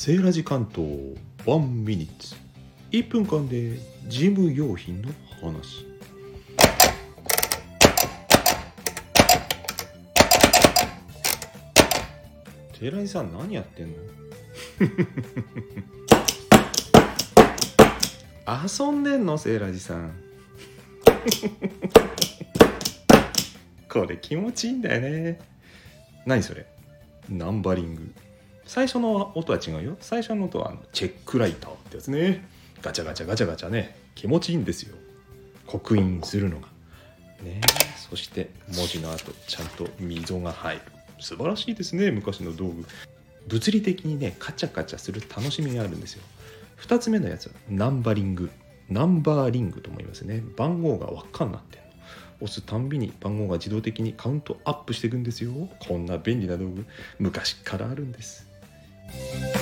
セーラジ関東1ミニッツ。1分間で事務用品の話。寺井さん何やってんの？遊んでんの？セーラジさん。これ気持ちいいんだよね。何それ？ナンバリング最初の音は違うよ。最初の音はチェックライターってやつね。ガチャガチャガチャガチャね。気持ちいいんですよ。刻印するのが。ね。そして文字の後ちゃんと溝が入る。素晴らしいですね昔の道具。物理的にねカチャカチャする楽しみがあるんですよ。2つ目のやつはナンバリング。ナンバーリングと思いますね。番号が輪っかになってんの。押すたんびに番号が自動的にカウントアップしていくんですよ。こんな便利な道具。昔からあるんです。Thank you.